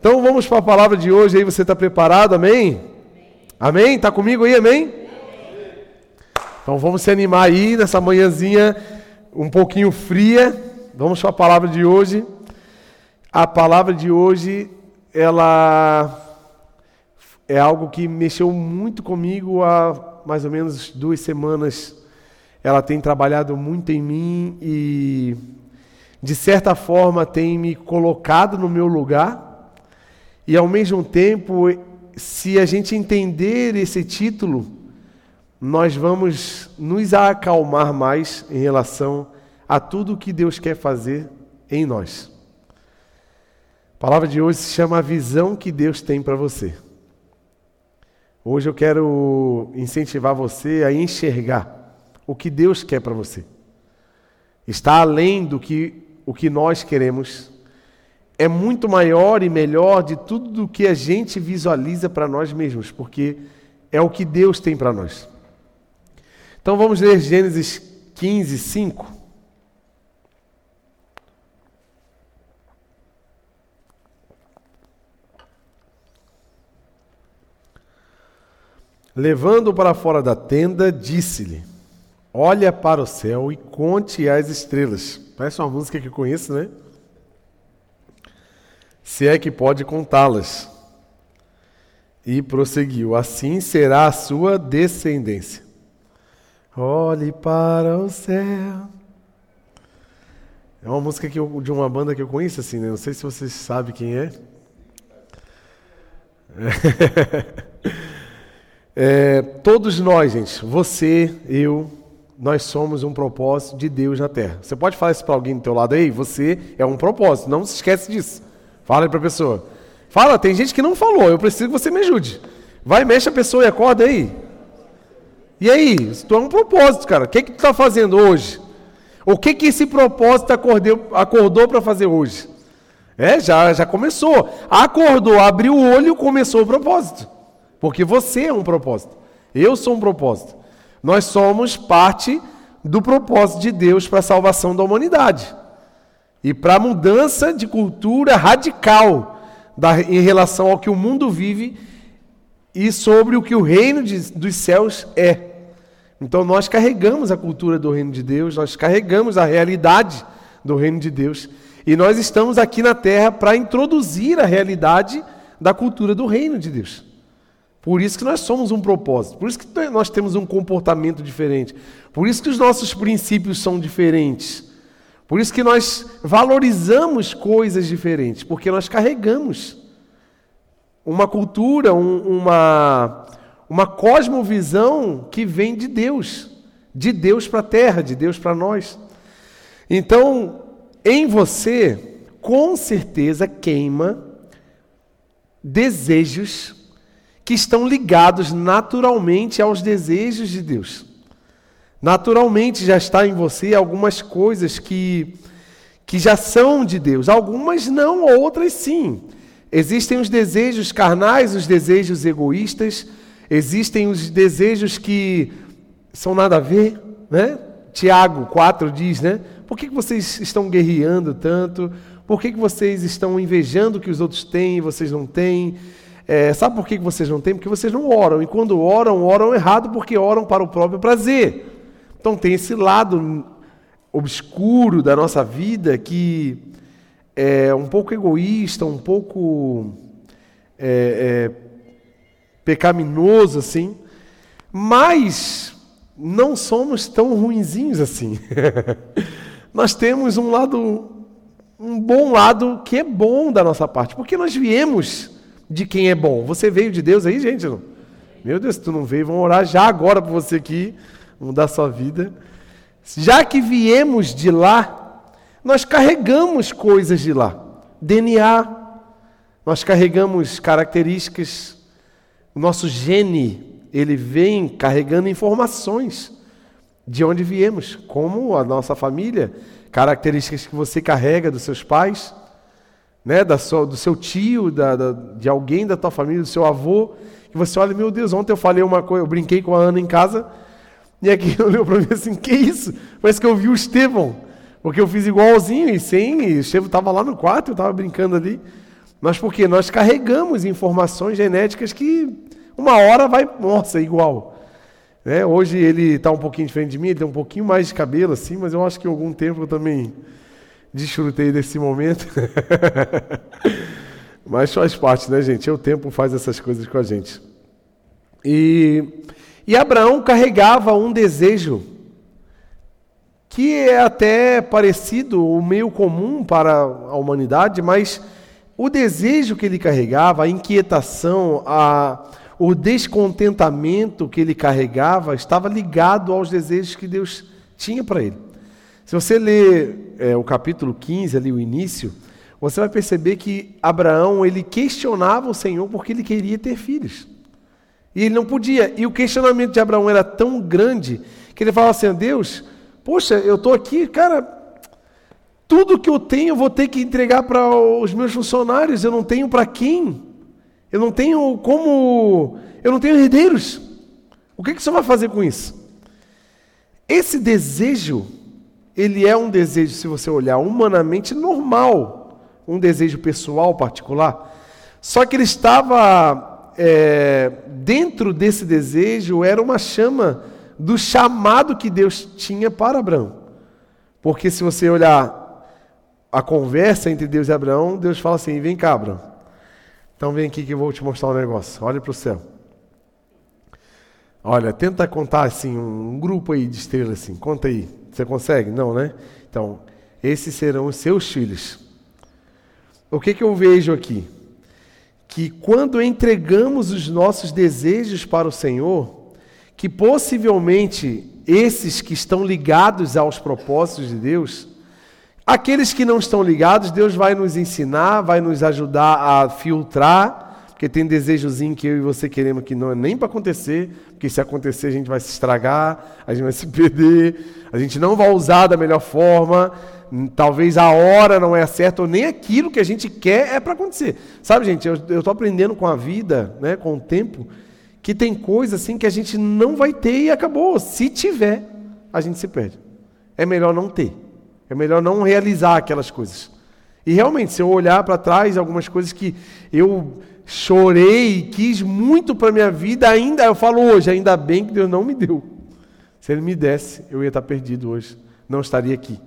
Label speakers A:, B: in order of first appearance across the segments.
A: Então vamos para a palavra de hoje aí, você está preparado, amém? Amém? Está comigo aí, amém? Então vamos se animar aí nessa manhãzinha um pouquinho fria. Vamos para a palavra de hoje. A palavra de hoje, ela é algo que mexeu muito comigo há mais ou menos duas semanas. Ela tem trabalhado muito em mim e, de certa forma, tem me colocado no meu lugar e ao mesmo tempo, se a gente entender esse título, nós vamos nos acalmar mais em relação a tudo que Deus quer fazer em nós. A palavra de hoje se chama a visão que Deus tem para você. Hoje eu quero incentivar você a enxergar o que Deus quer para você. Está além do que o que nós queremos é muito maior e melhor de tudo do que a gente visualiza para nós mesmos, porque é o que Deus tem para nós. Então vamos ler Gênesis 15, 5. Levando para fora da tenda, disse-lhe: Olha para o céu e conte as estrelas. Parece uma música que conheço, né? Se é que pode contá-las. E prosseguiu: Assim será a sua descendência. Olhe para o céu. É uma música que eu, de uma banda que eu conheço, assim, né? Não sei se vocês sabem quem é. é. Todos nós, gente, você, eu, nós somos um propósito de Deus na Terra. Você pode falar isso para alguém do teu lado aí? Você é um propósito, não se esquece disso. Fala aí para a pessoa. Fala, tem gente que não falou, eu preciso que você me ajude. Vai, mexe a pessoa e acorda aí. E aí, tu é um propósito, cara. O que, que tu está fazendo hoje? O que, que esse propósito acordou, acordou para fazer hoje? É, já, já começou. Acordou, abriu o olho, começou o propósito. Porque você é um propósito. Eu sou um propósito. Nós somos parte do propósito de Deus para a salvação da humanidade e para a mudança de cultura radical da, em relação ao que o mundo vive e sobre o que o reino de, dos céus é. Então nós carregamos a cultura do reino de Deus, nós carregamos a realidade do reino de Deus e nós estamos aqui na terra para introduzir a realidade da cultura do reino de Deus. Por isso que nós somos um propósito, por isso que nós temos um comportamento diferente, por isso que os nossos princípios são diferentes. Por isso que nós valorizamos coisas diferentes, porque nós carregamos uma cultura, um, uma, uma cosmovisão que vem de Deus, de Deus para a terra, de Deus para nós. Então, em você, com certeza queima desejos que estão ligados naturalmente aos desejos de Deus. Naturalmente já está em você algumas coisas que, que já são de Deus, algumas não, outras sim. Existem os desejos carnais, os desejos egoístas, existem os desejos que são nada a ver, né? Tiago 4 diz, né? Por que, vocês estão guerreando tanto? Por que, vocês estão invejando o que os outros têm e vocês não têm? É, sabe por que vocês não têm? Porque vocês não oram. E quando oram, oram errado porque oram para o próprio prazer. Então tem esse lado obscuro da nossa vida que é um pouco egoísta, um pouco é, é, pecaminoso assim, mas não somos tão ruinzinhos assim. nós temos um lado, um bom lado que é bom da nossa parte, porque nós viemos de quem é bom. Você veio de Deus aí, gente? Meu Deus, se tu não veio, vamos orar já agora por você aqui mudar sua vida. Já que viemos de lá, nós carregamos coisas de lá. DNA, nós carregamos características. O nosso gene, ele vem carregando informações de onde viemos, como a nossa família, características que você carrega dos seus pais, né, da sua, do seu tio, da, da, de alguém da tua família, do seu avô, que você olha, meu Deus, ontem eu falei uma coisa, eu brinquei com a Ana em casa, e aqui olhou para mim assim, que isso? Parece que eu vi o Estevão, porque eu fiz igualzinho e sem, e o Estevão estava lá no quarto, eu estava brincando ali. Mas porque nós carregamos informações genéticas que uma hora vai, nossa, igual. Né? Hoje ele está um pouquinho diferente de mim, ele tem um pouquinho mais de cabelo assim, mas eu acho que algum tempo eu também desfrutei desse momento. mas faz parte, né, gente? O tempo faz essas coisas com a gente. E, e Abraão carregava um desejo que é até parecido, o meio comum para a humanidade, mas o desejo que ele carregava, a inquietação, a, o descontentamento que ele carregava estava ligado aos desejos que Deus tinha para ele. Se você ler é, o capítulo 15, ali o início, você vai perceber que Abraão ele questionava o Senhor porque ele queria ter filhos. E ele não podia. E o questionamento de Abraão era tão grande que ele falava assim: Deus, poxa, eu estou aqui, cara, tudo que eu tenho eu vou ter que entregar para os meus funcionários, eu não tenho para quem. Eu não tenho como. Eu não tenho herdeiros. O que, que você vai fazer com isso? Esse desejo, ele é um desejo, se você olhar humanamente, normal. Um desejo pessoal particular. Só que ele estava é, dentro desse desejo, era uma chama do chamado que Deus tinha para Abraão. Porque se você olhar a conversa entre Deus e Abraão, Deus fala assim: vem cá, Abraão. Então vem aqui que eu vou te mostrar um negócio. Olha para o céu. Olha, tenta contar assim, um grupo aí de estrelas assim. Conta aí. Você consegue? Não, né? Então, esses serão os seus filhos. O que, que eu vejo aqui? Que quando entregamos os nossos desejos para o Senhor, que possivelmente esses que estão ligados aos propósitos de Deus, Aqueles que não estão ligados, Deus vai nos ensinar, vai nos ajudar a filtrar, porque tem desejozinho que eu e você queremos que não é nem para acontecer, porque se acontecer a gente vai se estragar, a gente vai se perder, a gente não vai usar da melhor forma, talvez a hora não é certa, ou nem aquilo que a gente quer é para acontecer. Sabe, gente, eu estou aprendendo com a vida, né, com o tempo, que tem coisas assim que a gente não vai ter e acabou. Se tiver, a gente se perde. É melhor não ter. É melhor não realizar aquelas coisas. E realmente, se eu olhar para trás, algumas coisas que eu chorei, quis muito para minha vida, ainda eu falo hoje, ainda bem que Deus não me deu. Se Ele me desse, eu ia estar perdido hoje, não estaria aqui.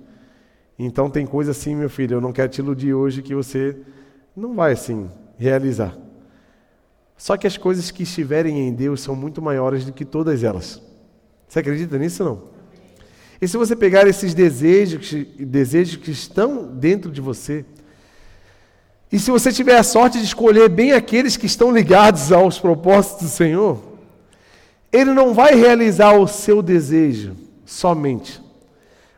A: Então tem coisa assim, meu filho, eu não quero te iludir hoje que você não vai assim realizar. Só que as coisas que estiverem em Deus são muito maiores do que todas elas. Você acredita nisso ou não? E se você pegar esses desejos, desejos que estão dentro de você, e se você tiver a sorte de escolher bem aqueles que estão ligados aos propósitos do Senhor, Ele não vai realizar o seu desejo somente,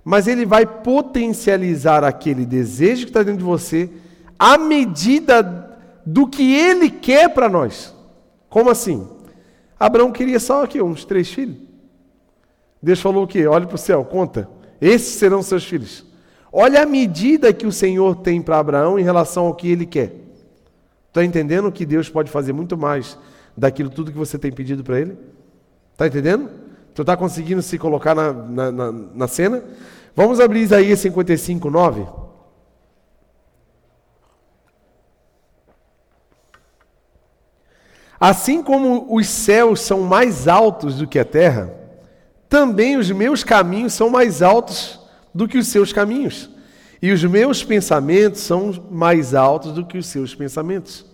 A: mas Ele vai potencializar aquele desejo que está dentro de você à medida do que Ele quer para nós. Como assim? Abraão queria só aqui uns três filhos. Deus falou o quê? Olhe para o céu, conta. Esses serão seus filhos. Olha a medida que o Senhor tem para Abraão em relação ao que ele quer. Está entendendo que Deus pode fazer muito mais daquilo tudo que você tem pedido para ele? Está entendendo? Tu está conseguindo se colocar na, na, na, na cena? Vamos abrir Isaías 55, 9. Assim como os céus são mais altos do que a terra, também os meus caminhos são mais altos do que os seus caminhos, e os meus pensamentos são mais altos do que os seus pensamentos.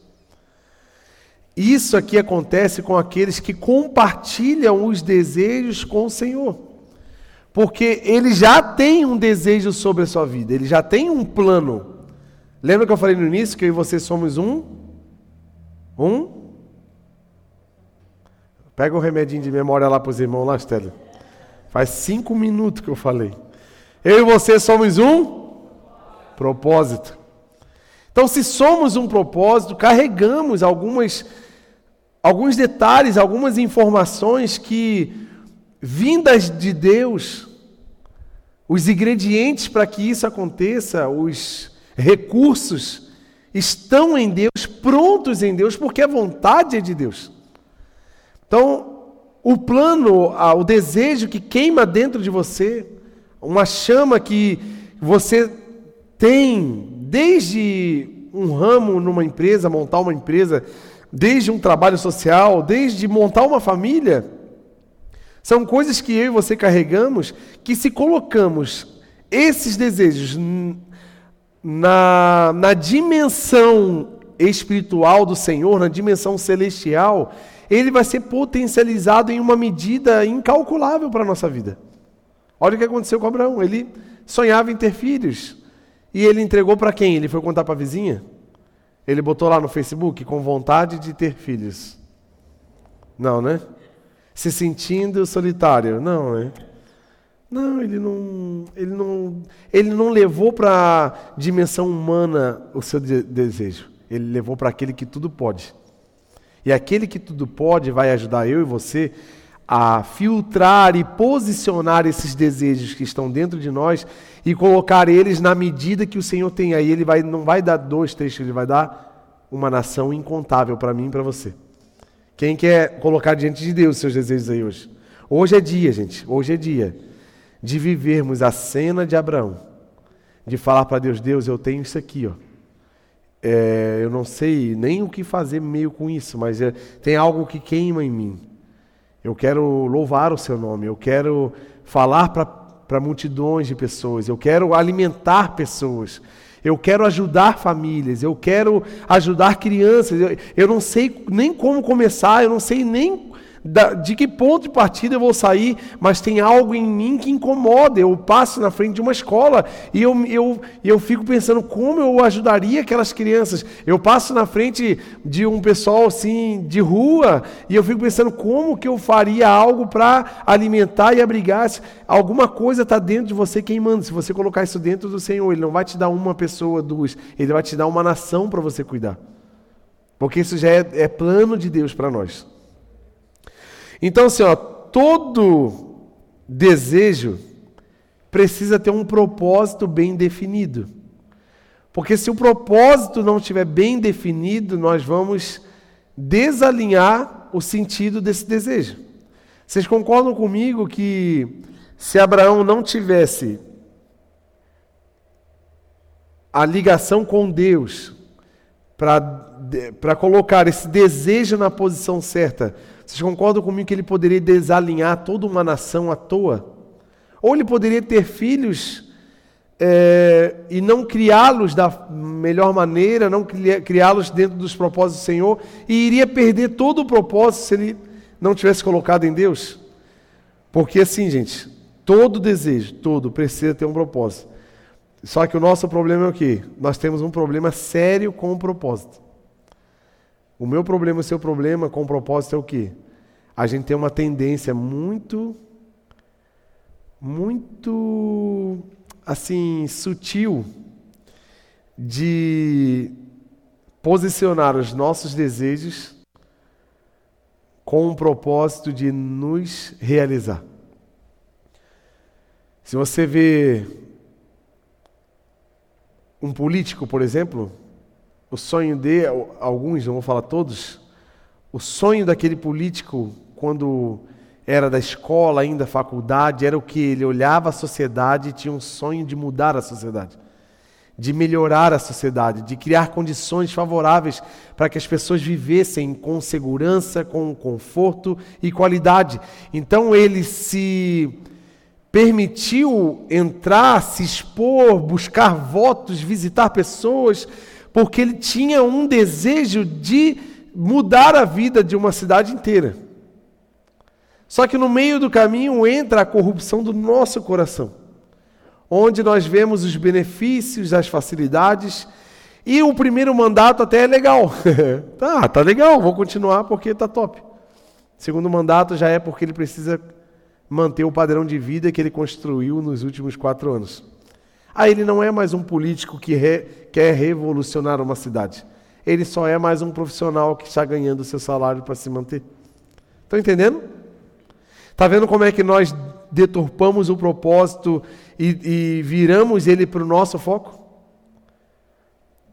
A: Isso aqui acontece com aqueles que compartilham os desejos com o Senhor. Porque ele já tem um desejo sobre a sua vida, ele já tem um plano. Lembra que eu falei no início que eu e você somos um? Um? Pega o remedinho de memória lá para os irmãos lá, Stella. Faz cinco minutos que eu falei. Eu e você somos um propósito. Então, se somos um propósito, carregamos algumas, alguns detalhes, algumas informações que, vindas de Deus, os ingredientes para que isso aconteça, os recursos, estão em Deus, prontos em Deus, porque a vontade é de Deus. Então, o plano, o desejo que queima dentro de você, uma chama que você tem desde um ramo numa empresa, montar uma empresa, desde um trabalho social, desde montar uma família. São coisas que eu e você carregamos que, se colocamos esses desejos na, na dimensão espiritual do Senhor, na dimensão celestial, ele vai ser potencializado em uma medida incalculável para a nossa vida. Olha o que aconteceu com Abraão. Ele sonhava em ter filhos. E ele entregou para quem? Ele foi contar para a vizinha? Ele botou lá no Facebook com vontade de ter filhos. Não, né? Se sentindo solitário. Não, né? Não, ele não, ele não, ele não levou para a dimensão humana o seu de desejo. Ele levou para aquele que tudo pode. E aquele que tudo pode vai ajudar eu e você a filtrar e posicionar esses desejos que estão dentro de nós e colocar eles na medida que o Senhor tem. Aí ele vai, não vai dar dois, três, ele vai dar uma nação incontável para mim e para você. Quem quer colocar diante de Deus seus desejos aí hoje? Hoje é dia, gente. Hoje é dia de vivermos a cena de Abraão, de falar para Deus: Deus, eu tenho isso aqui, ó. É, eu não sei nem o que fazer meio com isso, mas é, tem algo que queima em mim. Eu quero louvar o seu nome, eu quero falar para multidões de pessoas, eu quero alimentar pessoas, eu quero ajudar famílias, eu quero ajudar crianças. Eu, eu não sei nem como começar, eu não sei nem de que ponto de partida eu vou sair, mas tem algo em mim que incomoda. Eu passo na frente de uma escola e eu, eu, eu fico pensando como eu ajudaria aquelas crianças. Eu passo na frente de um pessoal assim de rua e eu fico pensando como que eu faria algo para alimentar e abrigar. Alguma coisa está dentro de você queimando. Se você colocar isso dentro do Senhor, Ele não vai te dar uma pessoa, duas, Ele vai te dar uma nação para você cuidar. Porque isso já é, é plano de Deus para nós. Então, assim, ó, todo desejo precisa ter um propósito bem definido. Porque se o propósito não estiver bem definido, nós vamos desalinhar o sentido desse desejo. Vocês concordam comigo que se Abraão não tivesse a ligação com Deus para colocar esse desejo na posição certa, vocês concordam comigo que ele poderia desalinhar toda uma nação à toa? Ou ele poderia ter filhos é, e não criá-los da melhor maneira, não criá-los dentro dos propósitos do Senhor, e iria perder todo o propósito se ele não tivesse colocado em Deus? Porque assim, gente, todo desejo, todo, precisa ter um propósito. Só que o nosso problema é o quê? Nós temos um problema sério com o propósito. O meu problema, o seu problema com o propósito é o quê? A gente tem uma tendência muito, muito, assim, sutil de posicionar os nossos desejos com o propósito de nos realizar. Se você vê um político, por exemplo, o sonho de alguns, não vou falar todos, o sonho daquele político quando era da escola, ainda faculdade, era o que ele olhava a sociedade e tinha um sonho de mudar a sociedade, de melhorar a sociedade, de criar condições favoráveis para que as pessoas vivessem com segurança, com conforto e qualidade. Então ele se permitiu entrar, se expor, buscar votos, visitar pessoas, porque ele tinha um desejo de mudar a vida de uma cidade inteira. Só que no meio do caminho entra a corrupção do nosso coração, onde nós vemos os benefícios, as facilidades, e o primeiro mandato até é legal. tá, tá legal, vou continuar porque tá top. Segundo mandato já é porque ele precisa manter o padrão de vida que ele construiu nos últimos quatro anos. Aí ele não é mais um político que re, quer revolucionar uma cidade. Ele só é mais um profissional que está ganhando seu salário para se manter. Estão entendendo? Está vendo como é que nós deturpamos o propósito e, e viramos ele para o nosso foco?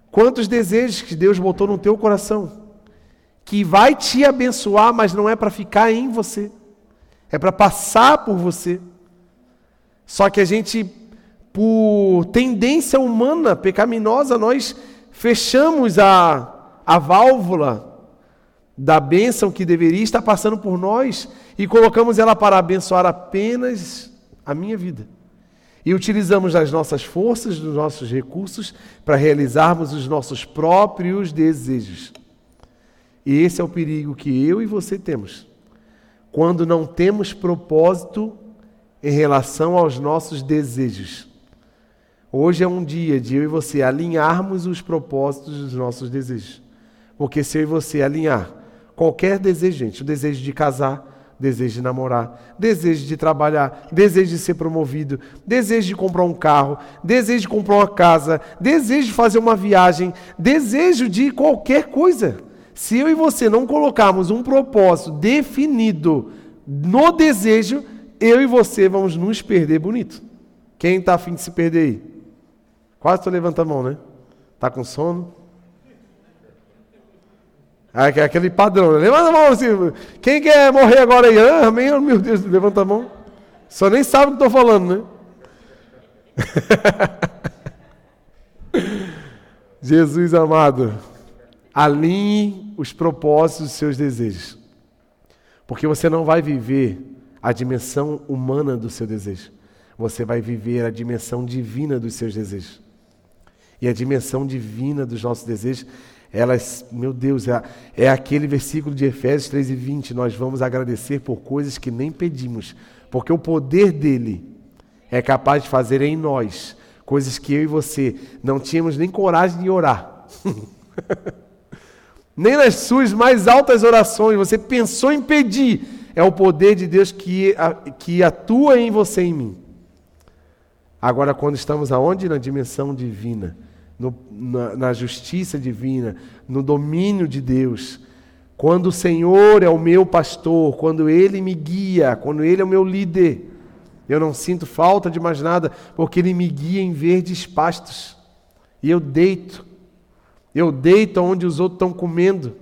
A: Quantos desejos que Deus botou no teu coração, que vai te abençoar, mas não é para ficar em você, é para passar por você. Só que a gente por tendência humana pecaminosa, nós fechamos a, a válvula da bênção que deveria estar passando por nós e colocamos ela para abençoar apenas a minha vida. E utilizamos as nossas forças, os nossos recursos para realizarmos os nossos próprios desejos. E esse é o perigo que eu e você temos. Quando não temos propósito em relação aos nossos desejos. Hoje é um dia de eu e você alinharmos os propósitos dos nossos desejos. Porque se eu e você alinhar qualquer desejo, gente, o desejo de casar, desejo de namorar, desejo de trabalhar, desejo de ser promovido, desejo de comprar um carro, desejo de comprar uma casa, desejo de fazer uma viagem, desejo de qualquer coisa. Se eu e você não colocarmos um propósito definido no desejo, eu e você vamos nos perder bonito. Quem está afim de se perder aí? Quase tu levanta a mão, né? Tá com sono? Ah, é aquele padrão, né? Levanta a mão assim. Quem quer morrer agora aí? Ah, amém? Oh, meu Deus, levanta a mão. Só nem sabe o que estou falando, né? Jesus amado, alinhe os propósitos dos seus desejos. Porque você não vai viver a dimensão humana do seu desejo. Você vai viver a dimensão divina dos seus desejos. E a dimensão divina dos nossos desejos, elas, meu Deus, é, é aquele versículo de Efésios 3 e 20. Nós vamos agradecer por coisas que nem pedimos, porque o poder dele é capaz de fazer em nós coisas que eu e você não tínhamos nem coragem de orar. nem nas suas mais altas orações você pensou em pedir é o poder de Deus que, que atua em você e em mim. Agora, quando estamos aonde? Na dimensão divina, no, na, na justiça divina, no domínio de Deus. Quando o Senhor é o meu pastor, quando Ele me guia, quando Ele é o meu líder, eu não sinto falta de mais nada, porque Ele me guia em verdes pastos. E eu deito. Eu deito onde os outros estão comendo.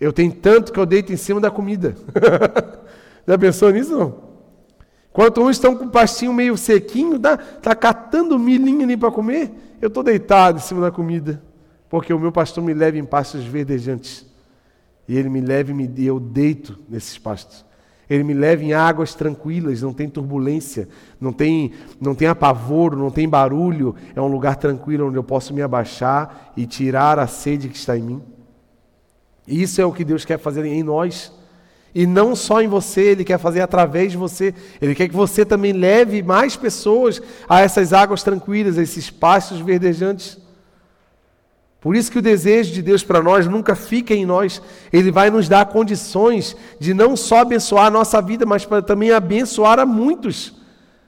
A: Eu tenho tanto que eu deito em cima da comida. Já pensou nisso não? Enquanto uns estão com o pastinho meio sequinho, tá, tá catando milhinho ali para comer, eu estou deitado em cima da comida. Porque o meu pastor me leva em pastos verdejantes. E ele me leva e me, eu deito nesses pastos. Ele me leva em águas tranquilas, não tem turbulência, não tem, não tem apavoro, não tem barulho. É um lugar tranquilo onde eu posso me abaixar e tirar a sede que está em mim. Isso é o que Deus quer fazer em nós. E não só em você, Ele quer fazer através de você. Ele quer que você também leve mais pessoas a essas águas tranquilas, a esses pastos verdejantes. Por isso que o desejo de Deus para nós nunca fica em nós. Ele vai nos dar condições de não só abençoar a nossa vida, mas para também abençoar a muitos.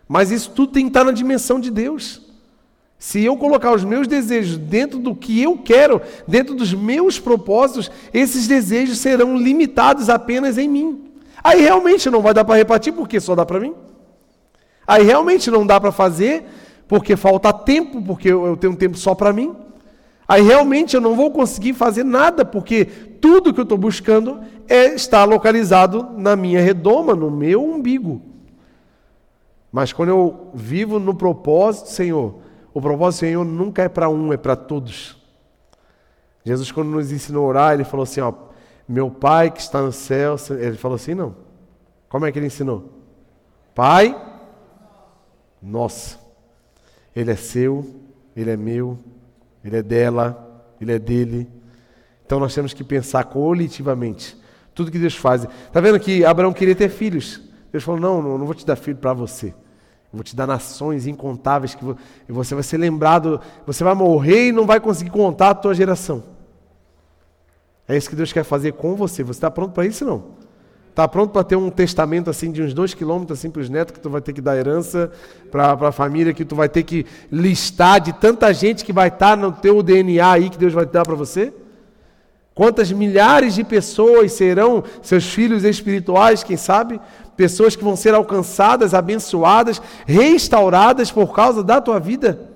A: Mas isso tudo tem que estar na dimensão de Deus. Se eu colocar os meus desejos dentro do que eu quero, dentro dos meus propósitos, esses desejos serão limitados apenas em mim. Aí realmente não vai dar para repartir porque só dá para mim. Aí realmente não dá para fazer porque falta tempo, porque eu tenho tempo só para mim. Aí realmente eu não vou conseguir fazer nada porque tudo que eu estou buscando é estar localizado na minha redoma, no meu umbigo. Mas quando eu vivo no propósito, Senhor, o propósito do Senhor nunca é para um, é para todos. Jesus, quando nos ensinou a orar, ele falou assim: ó, meu Pai que está no céu. Ele falou assim: não. Como é que ele ensinou? Pai, nossa. Ele é seu, ele é meu, ele é dela, ele é dele. Então nós temos que pensar coletivamente. Tudo que Deus faz. Está vendo que Abraão queria ter filhos? Deus falou: não, não, não vou te dar filho para você. Vou te dar nações incontáveis que você vai ser lembrado, você vai morrer e não vai conseguir contar a tua geração. É isso que Deus quer fazer com você. Você está pronto para isso não? Está pronto para ter um testamento assim de uns dois quilômetros assim para os netos que tu vai ter que dar herança para a família que tu vai ter que listar de tanta gente que vai estar tá no teu DNA aí que Deus vai dar para você? Quantas milhares de pessoas serão seus filhos espirituais, quem sabe? pessoas que vão ser alcançadas, abençoadas, restauradas por causa da tua vida.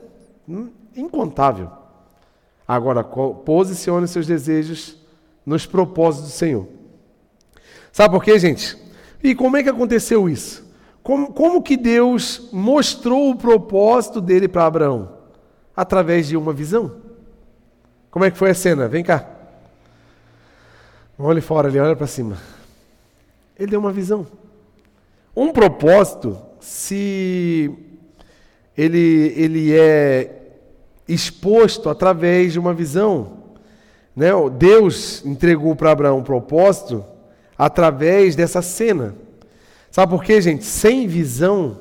A: Hum, incontável. Agora, posicione seus desejos nos propósitos do Senhor. Sabe por quê, gente? E como é que aconteceu isso? Como, como que Deus mostrou o propósito dele para Abraão? Através de uma visão. Como é que foi a cena? Vem cá. Olhe fora ali, olha para cima. Ele deu uma visão. Um propósito, se ele, ele é exposto através de uma visão, né? Deus entregou para Abraão um propósito através dessa cena. Sabe por quê, gente? Sem visão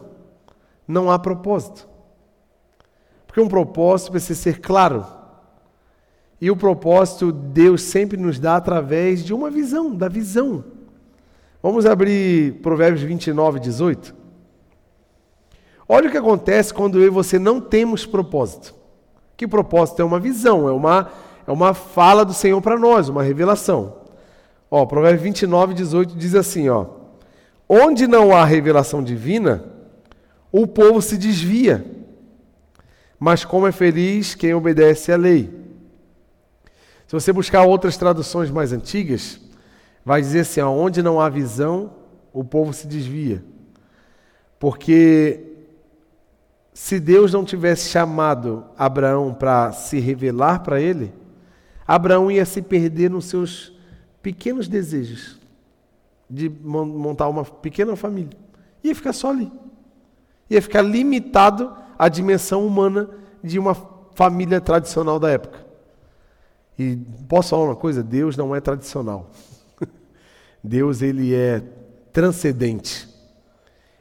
A: não há propósito. Porque um propósito precisa ser claro. E o propósito Deus sempre nos dá através de uma visão, da visão. Vamos abrir Provérbios 29, 18. Olha o que acontece quando eu e você não temos propósito. Que propósito é uma visão, é uma, é uma fala do Senhor para nós, uma revelação. Ó, Provérbios 29, 18 diz assim, ó. Onde não há revelação divina, o povo se desvia. Mas como é feliz quem obedece à lei. Se você buscar outras traduções mais antigas, vai dizer assim: onde não há visão, o povo se desvia. Porque se Deus não tivesse chamado Abraão para se revelar para ele, Abraão ia se perder nos seus pequenos desejos de montar uma pequena família. Ia ficar só ali. Ia ficar limitado à dimensão humana de uma família tradicional da época. E posso falar uma coisa? Deus não é tradicional. Deus ele é transcendente.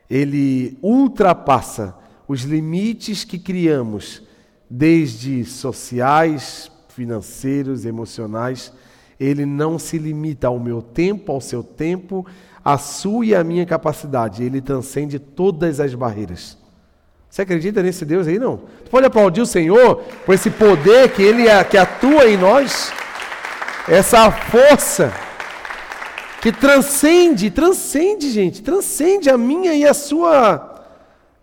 A: Ele ultrapassa os limites que criamos, desde sociais, financeiros, emocionais. Ele não se limita ao meu tempo, ao seu tempo, à sua e à minha capacidade. Ele transcende todas as barreiras. Você acredita nesse Deus aí? Não. Você pode aplaudir o Senhor por esse poder que Ele que atua em nós, essa força que transcende, transcende, gente, transcende a minha e a sua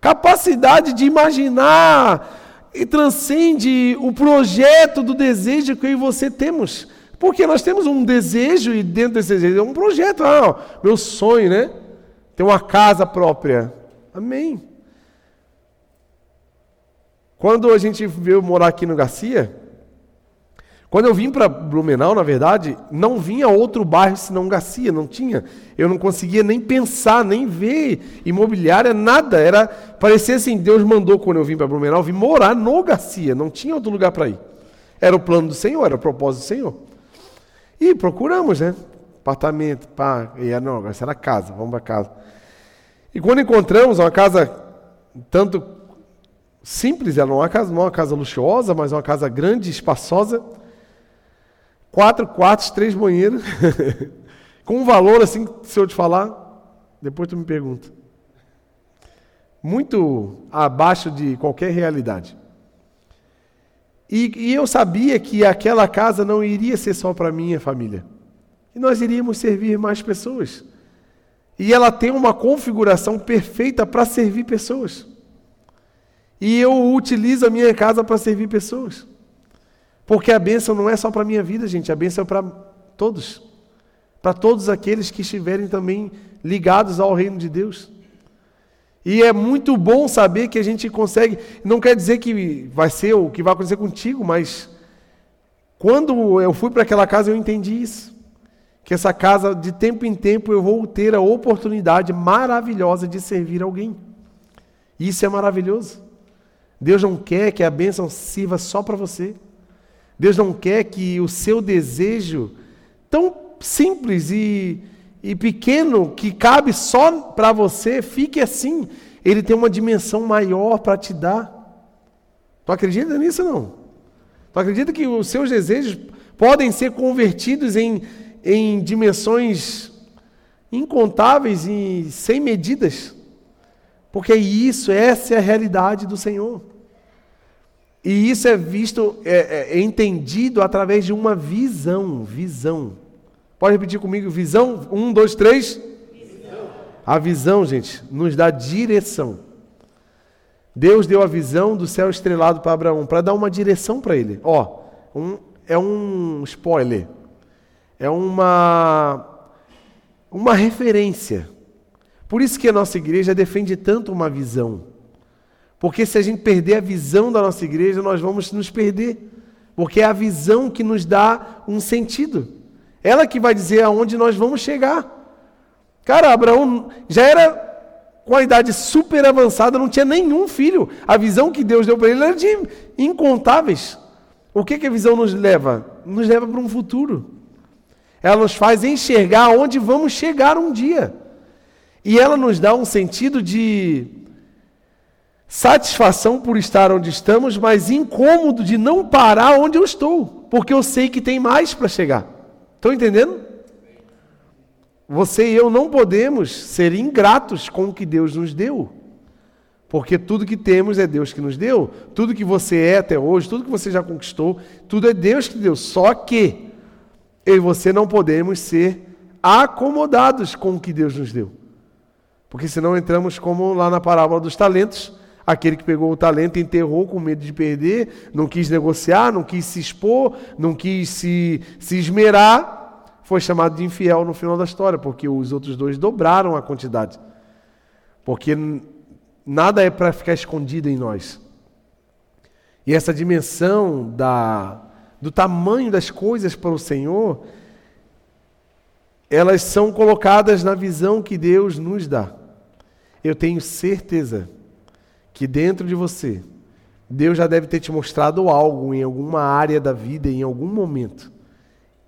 A: capacidade de imaginar e transcende o projeto do desejo que eu e você temos. Porque nós temos um desejo e dentro desse desejo é um projeto, ah, meu sonho, né? Ter uma casa própria. Amém. Quando a gente veio morar aqui no Garcia, quando eu vim para Blumenau, na verdade, não vinha outro bairro senão Garcia, não tinha. Eu não conseguia nem pensar, nem ver imobiliária, nada. Era parecia assim, Deus mandou quando eu vim para Blumenau, vim morar no Garcia, não tinha outro lugar para ir. Era o plano do Senhor, era o propósito do Senhor. E procuramos, né? Apartamento, pá, e não, agora será casa, vamos para casa. E quando encontramos uma casa tanto simples, ela não é uma casa, não é uma casa luxuosa, mas é uma casa grande, espaçosa. Quatro quartos, três banheiros. Com um valor assim, se eu te falar, depois tu me pergunta. Muito abaixo de qualquer realidade. E, e eu sabia que aquela casa não iria ser só para minha família. E nós iríamos servir mais pessoas. E ela tem uma configuração perfeita para servir pessoas. E eu utilizo a minha casa para servir pessoas. Porque a bênção não é só para a minha vida, gente, a bênção é para todos. Para todos aqueles que estiverem também ligados ao reino de Deus. E é muito bom saber que a gente consegue. Não quer dizer que vai ser o que vai acontecer contigo, mas quando eu fui para aquela casa eu entendi isso. Que essa casa, de tempo em tempo, eu vou ter a oportunidade maravilhosa de servir alguém. Isso é maravilhoso. Deus não quer que a bênção sirva só para você. Deus não quer que o seu desejo, tão simples e, e pequeno, que cabe só para você, fique assim. Ele tem uma dimensão maior para te dar. Tu acredita nisso não? Tu acredita que os seus desejos podem ser convertidos em, em dimensões incontáveis e sem medidas? Porque isso, essa é a realidade do Senhor. E isso é visto, é, é, entendido através de uma visão. Visão. Pode repetir comigo? Visão? Um, dois, três. Visão. A visão, gente, nos dá direção. Deus deu a visão do céu estrelado para Abraão, para dar uma direção para ele. Ó, um, é um spoiler. É uma, uma referência. Por isso que a nossa igreja defende tanto uma visão. Porque se a gente perder a visão da nossa igreja, nós vamos nos perder. Porque é a visão que nos dá um sentido. Ela que vai dizer aonde nós vamos chegar. Cara, Abraão já era com a idade super avançada, não tinha nenhum filho. A visão que Deus deu para ele era de incontáveis. O que, que a visão nos leva? Nos leva para um futuro. Ela nos faz enxergar onde vamos chegar um dia. E ela nos dá um sentido de satisfação por estar onde estamos, mas incômodo de não parar onde eu estou, porque eu sei que tem mais para chegar. Estão entendendo? Você e eu não podemos ser ingratos com o que Deus nos deu. Porque tudo que temos é Deus que nos deu. Tudo que você é até hoje, tudo que você já conquistou, tudo é Deus que deu. Só que eu e você não podemos ser acomodados com o que Deus nos deu. Porque senão entramos como lá na parábola dos talentos, Aquele que pegou o talento enterrou com medo de perder, não quis negociar, não quis se expor, não quis se, se esmerar, foi chamado de infiel no final da história, porque os outros dois dobraram a quantidade. Porque nada é para ficar escondido em nós. E essa dimensão da, do tamanho das coisas para o Senhor, elas são colocadas na visão que Deus nos dá. Eu tenho certeza que dentro de você, Deus já deve ter te mostrado algo em alguma área da vida, em algum momento.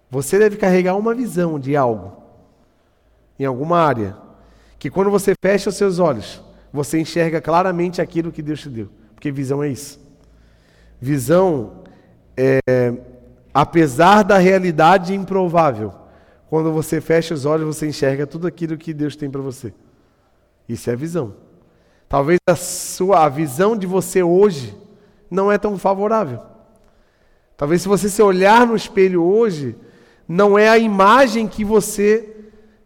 A: Você deve carregar uma visão de algo, em alguma área, que quando você fecha os seus olhos, você enxerga claramente aquilo que Deus te deu. Porque visão é isso. Visão é, apesar da realidade improvável, quando você fecha os olhos, você enxerga tudo aquilo que Deus tem para você. Isso é visão. Talvez a sua a visão de você hoje não é tão favorável. Talvez se você se olhar no espelho hoje, não é a imagem que você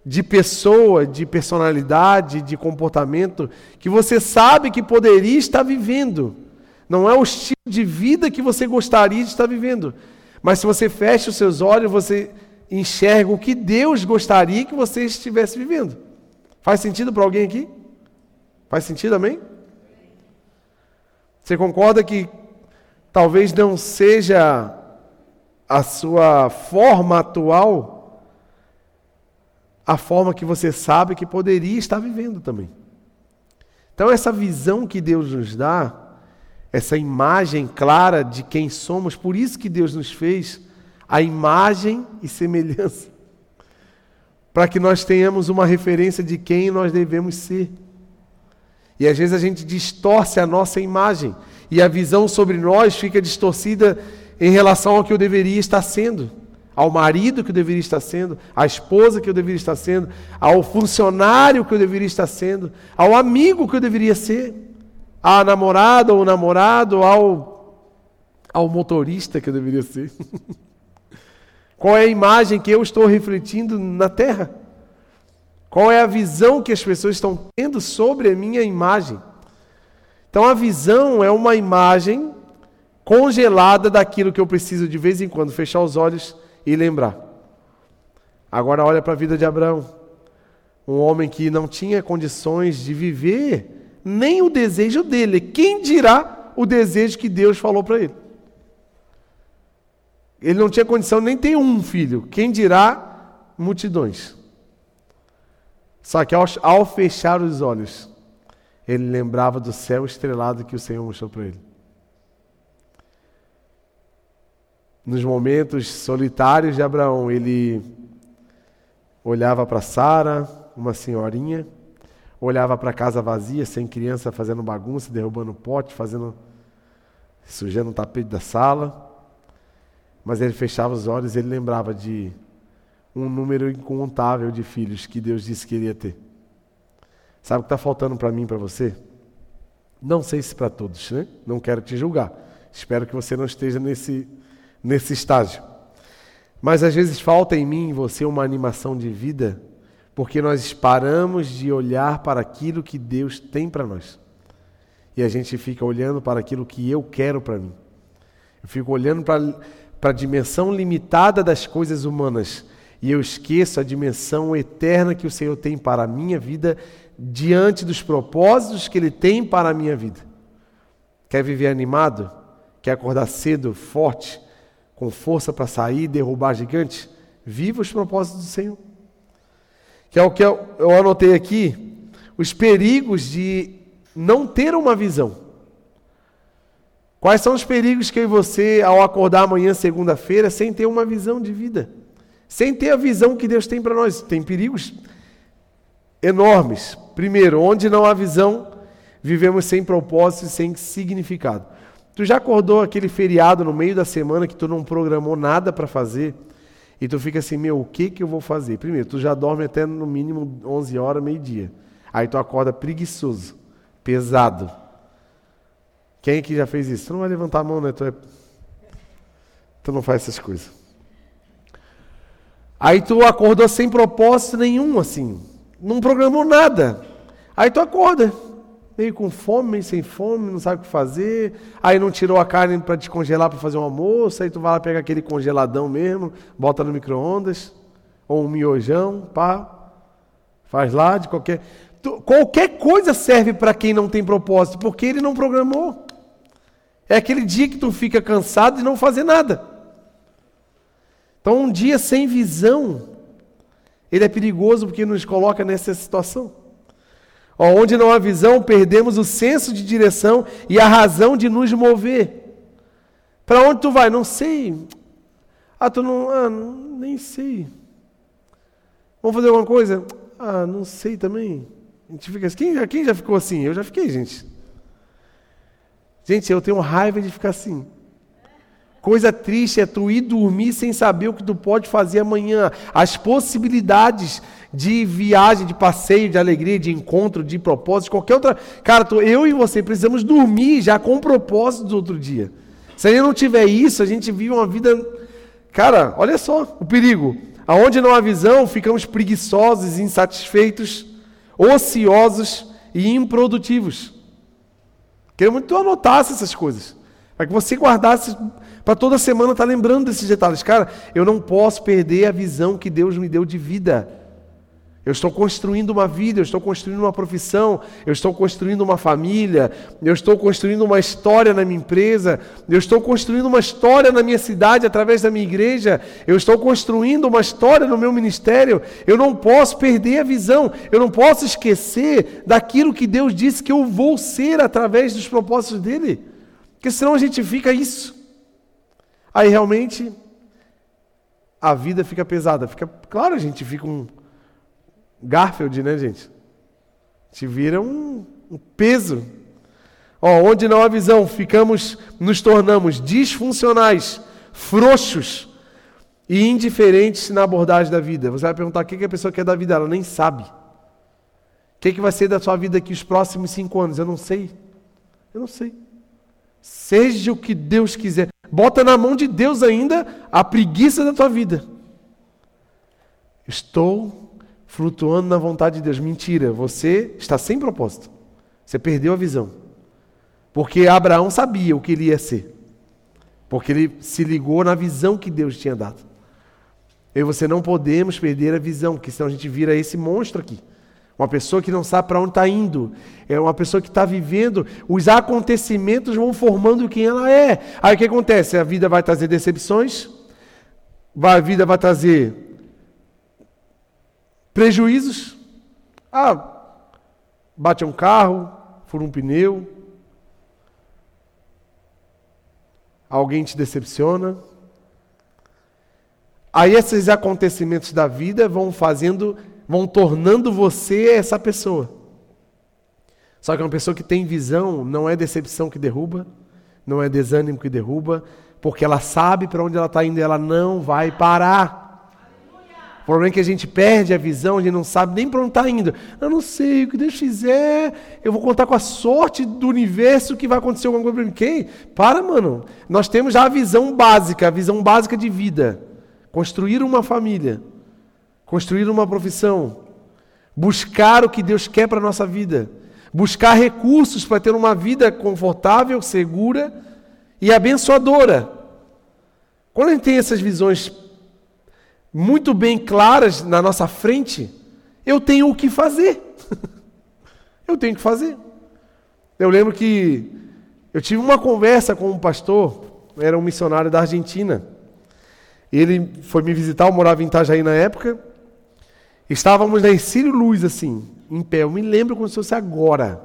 A: de pessoa, de personalidade, de comportamento que você sabe que poderia estar vivendo. Não é o estilo de vida que você gostaria de estar vivendo. Mas se você fecha os seus olhos, você enxerga o que Deus gostaria que você estivesse vivendo. Faz sentido para alguém aqui? Faz sentido, amém? Você concorda que talvez não seja a sua forma atual a forma que você sabe que poderia estar vivendo também? Então, essa visão que Deus nos dá, essa imagem clara de quem somos, por isso que Deus nos fez a imagem e semelhança, para que nós tenhamos uma referência de quem nós devemos ser. E às vezes a gente distorce a nossa imagem e a visão sobre nós fica distorcida em relação ao que eu deveria estar sendo, ao marido que eu deveria estar sendo, à esposa que eu deveria estar sendo, ao funcionário que eu deveria estar sendo, ao amigo que eu deveria ser, à namorada ou namorado, ao, ao motorista que eu deveria ser. Qual é a imagem que eu estou refletindo na terra? Qual é a visão que as pessoas estão tendo sobre a minha imagem? Então, a visão é uma imagem congelada daquilo que eu preciso de vez em quando fechar os olhos e lembrar. Agora, olha para a vida de Abraão, um homem que não tinha condições de viver nem o desejo dele. Quem dirá o desejo que Deus falou para ele? Ele não tinha condição nem ter um filho. Quem dirá multidões? Só que ao, ao fechar os olhos, ele lembrava do céu estrelado que o Senhor mostrou para ele. Nos momentos solitários de Abraão, ele olhava para Sara, uma senhorinha, olhava para a casa vazia, sem criança, fazendo bagunça, derrubando pote, fazendo sujando o tapete da sala. Mas ele fechava os olhos ele lembrava de um número incontável de filhos que Deus disse que iria ter. Sabe o que está faltando para mim e para você? Não sei se para todos, né? Não quero te julgar. Espero que você não esteja nesse, nesse estágio. Mas às vezes falta em mim e você uma animação de vida, porque nós paramos de olhar para aquilo que Deus tem para nós. E a gente fica olhando para aquilo que eu quero para mim. Eu fico olhando para a dimensão limitada das coisas humanas e eu esqueço a dimensão eterna que o Senhor tem para a minha vida diante dos propósitos que Ele tem para a minha vida. Quer viver animado? Quer acordar cedo, forte, com força para sair e derrubar gigantes? Viva os propósitos do Senhor. Que é o que eu, eu anotei aqui, os perigos de não ter uma visão. Quais são os perigos que eu e você, ao acordar amanhã, segunda-feira, sem ter uma visão de vida? Sem ter a visão que Deus tem para nós? Tem perigos enormes. Primeiro, onde não há visão, vivemos sem propósito e sem significado. Tu já acordou aquele feriado no meio da semana que tu não programou nada para fazer e tu fica assim, meu, o que que eu vou fazer? Primeiro, tu já dorme até no mínimo 11 horas, meio-dia. Aí tu acorda preguiçoso, pesado. Quem que já fez isso? Tu não vai levantar a mão, né? Tu, é... tu não faz essas coisas. Aí tu acordou sem propósito nenhum, assim. Não programou nada. Aí tu acorda meio com fome, meio sem fome, não sabe o que fazer. Aí não tirou a carne para descongelar para fazer um almoço, aí tu vai lá pegar aquele congeladão mesmo, bota no micro-ondas, ou um miojão, pá, faz lá de qualquer. Tu, qualquer coisa serve para quem não tem propósito, porque ele não programou. É aquele dia que tu fica cansado de não fazer nada. Então, um dia sem visão, ele é perigoso porque nos coloca nessa situação. Onde não há visão, perdemos o senso de direção e a razão de nos mover. Para onde tu vai? Não sei. Ah, tu não. Ah, nem sei. Vamos fazer alguma coisa? Ah, não sei também. A gente fica assim. Quem, quem já ficou assim? Eu já fiquei, gente. Gente, eu tenho raiva de ficar assim. Coisa triste é tu ir dormir sem saber o que tu pode fazer amanhã. As possibilidades de viagem, de passeio, de alegria, de encontro, de propósito, qualquer outra. Cara, tô, eu e você precisamos dormir já com propósito do outro dia. Se a gente não tiver isso, a gente vive uma vida. Cara, olha só o perigo. Aonde não há visão, ficamos preguiçosos, insatisfeitos, ociosos e improdutivos. Queria muito que tu anotasse essas coisas. Para que você guardasse, para toda semana estar tá lembrando desses detalhes. Cara, eu não posso perder a visão que Deus me deu de vida. Eu estou construindo uma vida, eu estou construindo uma profissão, eu estou construindo uma família, eu estou construindo uma história na minha empresa, eu estou construindo uma história na minha cidade através da minha igreja, eu estou construindo uma história no meu ministério. Eu não posso perder a visão, eu não posso esquecer daquilo que Deus disse que eu vou ser através dos propósitos dele, porque senão a gente fica isso. Aí realmente a vida fica pesada, fica claro, a gente fica um Garfield, né, gente? Te vira um, um peso. Ó, onde não há visão, ficamos, nos tornamos disfuncionais, frouxos e indiferentes na abordagem da vida. Você vai perguntar o que a pessoa quer da vida, ela nem sabe. O que, que vai ser da sua vida aqui os próximos cinco anos? Eu não sei. Eu não sei. Seja o que Deus quiser. Bota na mão de Deus ainda a preguiça da tua vida. Estou flutuando na vontade de Deus. Mentira, você está sem propósito. Você perdeu a visão. Porque Abraão sabia o que ele ia ser. Porque ele se ligou na visão que Deus tinha dado. Eu e você não podemos perder a visão, porque senão a gente vira esse monstro aqui. Uma pessoa que não sabe para onde está indo. É uma pessoa que está vivendo. Os acontecimentos vão formando quem ela é. Aí o que acontece? A vida vai trazer decepções. A vida vai trazer Prejuízos. Ah, bate um carro, fura um pneu. Alguém te decepciona. Aí esses acontecimentos da vida vão fazendo, vão tornando você essa pessoa. Só que uma pessoa que tem visão não é decepção que derruba, não é desânimo que derruba, porque ela sabe para onde ela está indo e ela não vai parar. O problema é que a gente perde a visão, a gente não sabe nem para onde está indo. Eu não sei, o que Deus fizer, eu vou contar com a sorte do universo que vai acontecer alguma coisa para mim. Quem? Para, mano. Nós temos já a visão básica, a visão básica de vida. Construir uma família, construir uma profissão, buscar o que Deus quer para a nossa vida, buscar recursos para ter uma vida confortável, segura e abençoadora. Quando a gente tem essas visões muito bem claras na nossa frente, eu tenho o que fazer. eu tenho que fazer. Eu lembro que eu tive uma conversa com um pastor, era um missionário da Argentina. Ele foi me visitar, eu morava em Itajaí na época. Estávamos na Ercílio Luz, assim, em pé. Eu me lembro como se fosse agora.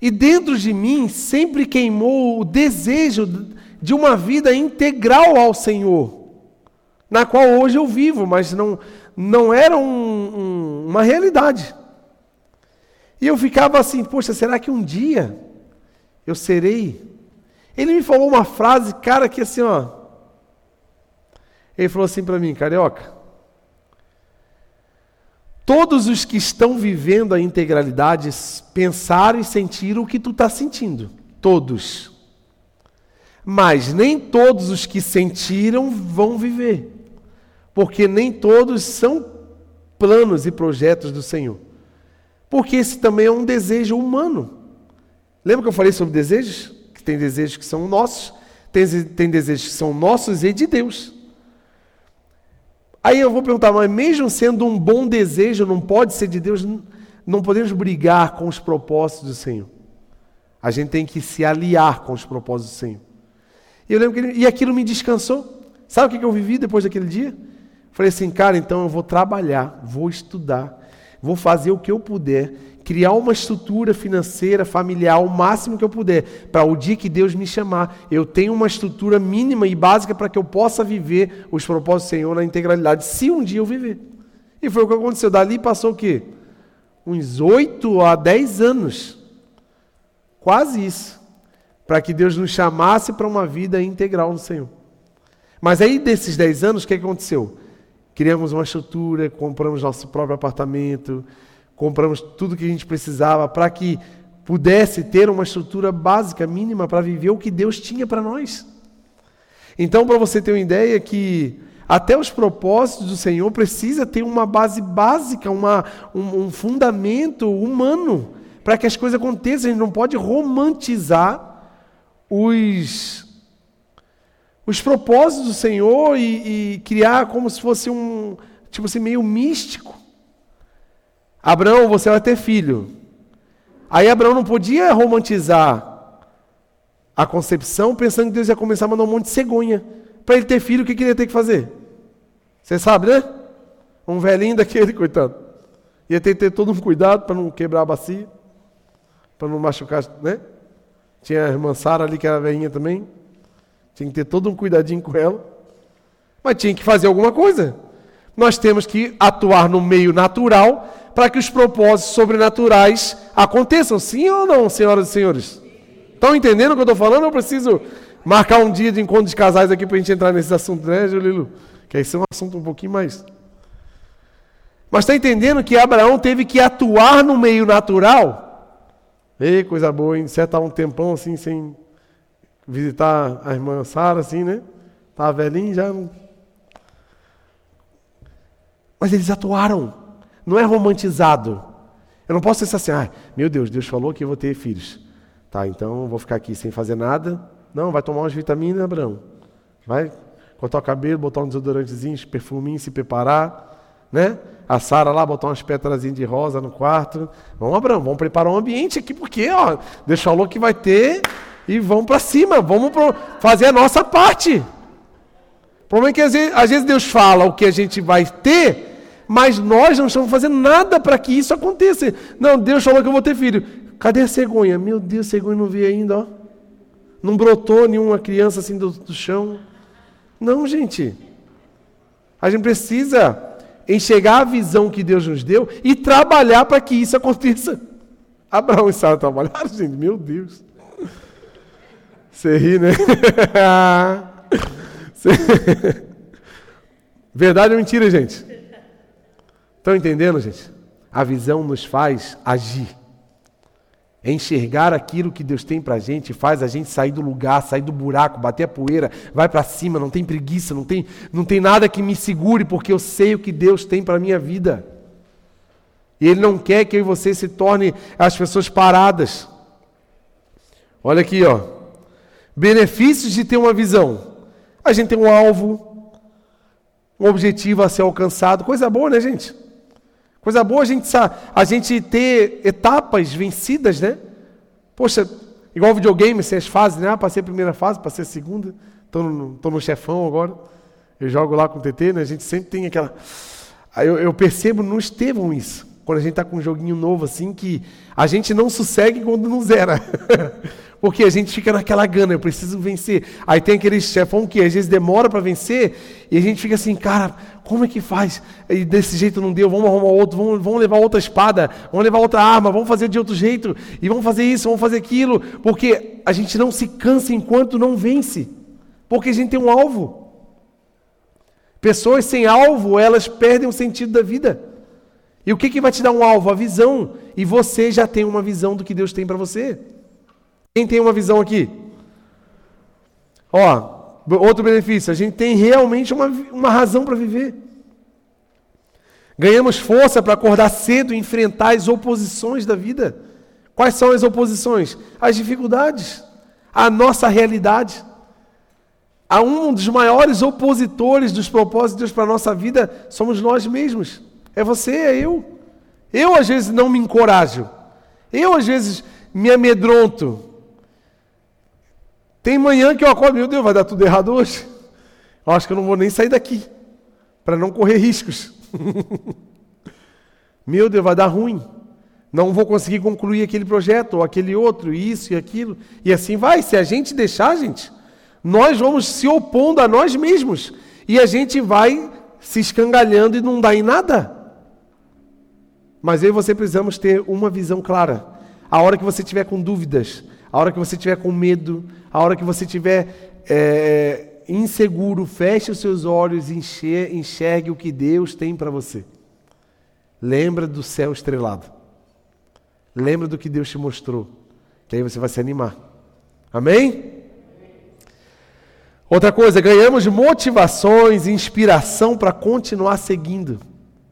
A: E dentro de mim sempre queimou o desejo de uma vida integral ao Senhor, na qual hoje eu vivo, mas não, não era um, um, uma realidade. E eu ficava assim, poxa, será que um dia eu serei? Ele me falou uma frase, cara, que assim, ó. Ele falou assim para mim, carioca. Todos os que estão vivendo a integralidade pensaram e sentiram o que tu está sentindo. Todos. Mas nem todos os que sentiram vão viver. Porque nem todos são planos e projetos do Senhor. Porque esse também é um desejo humano. Lembra que eu falei sobre desejos? Que tem desejos que são nossos, tem, tem desejos que são nossos e de Deus. Aí eu vou perguntar, mas mesmo sendo um bom desejo, não pode ser de Deus, não podemos brigar com os propósitos do Senhor. A gente tem que se aliar com os propósitos do Senhor. E eu lembro que ele, e aquilo me descansou. Sabe o que eu vivi depois daquele dia? Falei assim, cara, então eu vou trabalhar, vou estudar, vou fazer o que eu puder, criar uma estrutura financeira, familiar, o máximo que eu puder, para o dia que Deus me chamar, eu tenho uma estrutura mínima e básica para que eu possa viver os propósitos do Senhor na integralidade, se um dia eu viver. E foi o que aconteceu. Dali passou o quê? Uns oito a dez anos. Quase isso. Para que Deus nos chamasse para uma vida integral no Senhor. Mas aí, desses dez anos, o que aconteceu? Criamos uma estrutura, compramos nosso próprio apartamento, compramos tudo que a gente precisava para que pudesse ter uma estrutura básica, mínima, para viver o que Deus tinha para nós. Então, para você ter uma ideia que até os propósitos do Senhor precisa ter uma base básica, uma, um, um fundamento humano, para que as coisas aconteçam. A gente não pode romantizar os os propósitos do Senhor e, e criar como se fosse um, tipo assim, meio místico. Abraão, você vai ter filho. Aí Abraão não podia romantizar a concepção pensando que Deus ia começar a mandar um monte de cegonha. Para ele ter filho, o que, ele ia ter que fazer? Você sabe, né? Um velhinho daquele, coitado. Ia ter que ter todo um cuidado para não quebrar a bacia, para não machucar, né? Tinha a irmã Sara ali, que era velhinha também. Tinha que ter todo um cuidadinho com ela. Mas tinha que fazer alguma coisa. Nós temos que atuar no meio natural para que os propósitos sobrenaturais aconteçam. Sim ou não, senhoras e senhores? Estão entendendo o que eu estou falando? Eu preciso marcar um dia de encontro de casais aqui para a gente entrar nesse assunto, né, Julilu? Que esse é um assunto um pouquinho mais. Mas está entendendo que Abraão teve que atuar no meio natural? Ei, coisa boa, hein? Você um tempão assim sem visitar a irmã Sara, assim, né? Estava velhinho já. Mas eles atuaram. Não é romantizado. Eu não posso pensar assim, ah, meu Deus, Deus falou que eu vou ter filhos. Tá, então vou ficar aqui sem fazer nada. Não, vai tomar umas vitaminas, Abraão. Vai cortar o cabelo, botar um desodorantezinho, perfuminho, se preparar, né? A Sara lá botar umas pétalas de rosa no quarto. Vamos, Abraão, vamos preparar um ambiente aqui, porque, ó, Deus falou que vai ter e vamos para cima, vamos fazer a nossa parte. O problema é que às vezes Deus fala o que a gente vai ter, mas nós não estamos fazendo nada para que isso aconteça. Não, Deus falou que eu vou ter filho. Cadê a cegonha? Meu Deus, a cegonha não veio ainda, ó. Não brotou nenhuma criança assim do, do chão. Não, gente. A gente precisa enxergar a visão que Deus nos deu e trabalhar para que isso aconteça. Abraão e Sara trabalharam, gente, meu Deus. Você ri, né? Verdade ou mentira, gente? Estão entendendo, gente? A visão nos faz agir. Enxergar aquilo que Deus tem para a gente faz a gente sair do lugar, sair do buraco, bater a poeira, vai para cima, não tem preguiça, não tem, não tem nada que me segure, porque eu sei o que Deus tem para a minha vida. E Ele não quer que eu e você se torne as pessoas paradas. Olha aqui, ó. Benefícios de ter uma visão. A gente tem um alvo, um objetivo a ser alcançado. Coisa boa, né, gente? Coisa boa a gente, a gente ter etapas vencidas, né? Poxa, igual videogame, você as fases, né? Ah, passei a primeira fase, passei a segunda, Tô no, tô no chefão agora. Eu jogo lá com o TT, né? A gente sempre tem aquela. Eu, eu percebo no Estevão isso. Quando a gente tá com um joguinho novo assim, que a gente não sossegue quando não zera. Porque a gente fica naquela gana, eu preciso vencer. Aí tem aquele chefão que às vezes demora para vencer, e a gente fica assim, cara, como é que faz? E desse jeito não deu, vamos arrumar outro, vamos, vamos levar outra espada, vamos levar outra arma, vamos fazer de outro jeito, e vamos fazer isso, vamos fazer aquilo, porque a gente não se cansa enquanto não vence, porque a gente tem um alvo. Pessoas sem alvo, elas perdem o sentido da vida. E o que, que vai te dar um alvo? A visão. E você já tem uma visão do que Deus tem para você. Quem tem uma visão aqui? Ó, outro benefício, a gente tem realmente uma, uma razão para viver. Ganhamos força para acordar cedo e enfrentar as oposições da vida. Quais são as oposições? As dificuldades, a nossa realidade. A um dos maiores opositores dos propósitos para a nossa vida somos nós mesmos. É você, é eu. Eu às vezes não me encorajo. Eu às vezes me amedronto. Tem manhã que eu acordo, meu Deus, vai dar tudo errado hoje. Eu acho que eu não vou nem sair daqui, para não correr riscos. meu Deus, vai dar ruim. Não vou conseguir concluir aquele projeto, ou aquele outro, isso e aquilo. E assim vai. Se a gente deixar, gente, nós vamos se opondo a nós mesmos. E a gente vai se escangalhando e não dá em nada. Mas eu e você precisamos ter uma visão clara. A hora que você tiver com dúvidas, a hora que você tiver com medo, a hora que você tiver é, inseguro, feche os seus olhos e enxergue, enxergue o que Deus tem para você. Lembra do céu estrelado. Lembra do que Deus te mostrou. Que aí você vai se animar. Amém? Outra coisa, ganhamos motivações e inspiração para continuar seguindo.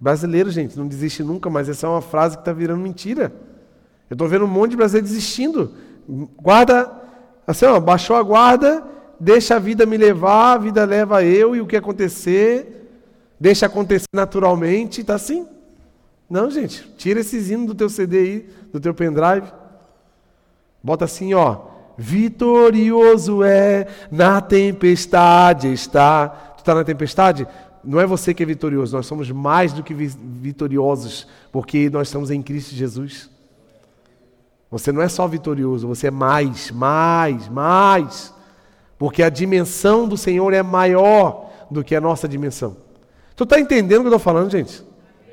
A: Brasileiro, gente, não desiste nunca, mas essa é uma frase que está virando mentira. Eu estou vendo um monte de brasileiro desistindo. Guarda, assim, ó, baixou a guarda, deixa a vida me levar, a vida leva eu e o que acontecer, deixa acontecer naturalmente, tá assim? Não, gente, tira esse hino do teu CD aí, do teu pendrive. Bota assim, ó, vitorioso é, na tempestade está. Tu está na tempestade? Não é você que é vitorioso, nós somos mais do que vitoriosos, porque nós estamos em Cristo Jesus. Você não é só vitorioso, você é mais, mais, mais. Porque a dimensão do Senhor é maior do que a nossa dimensão. Tu está entendendo o que eu estou falando, gente?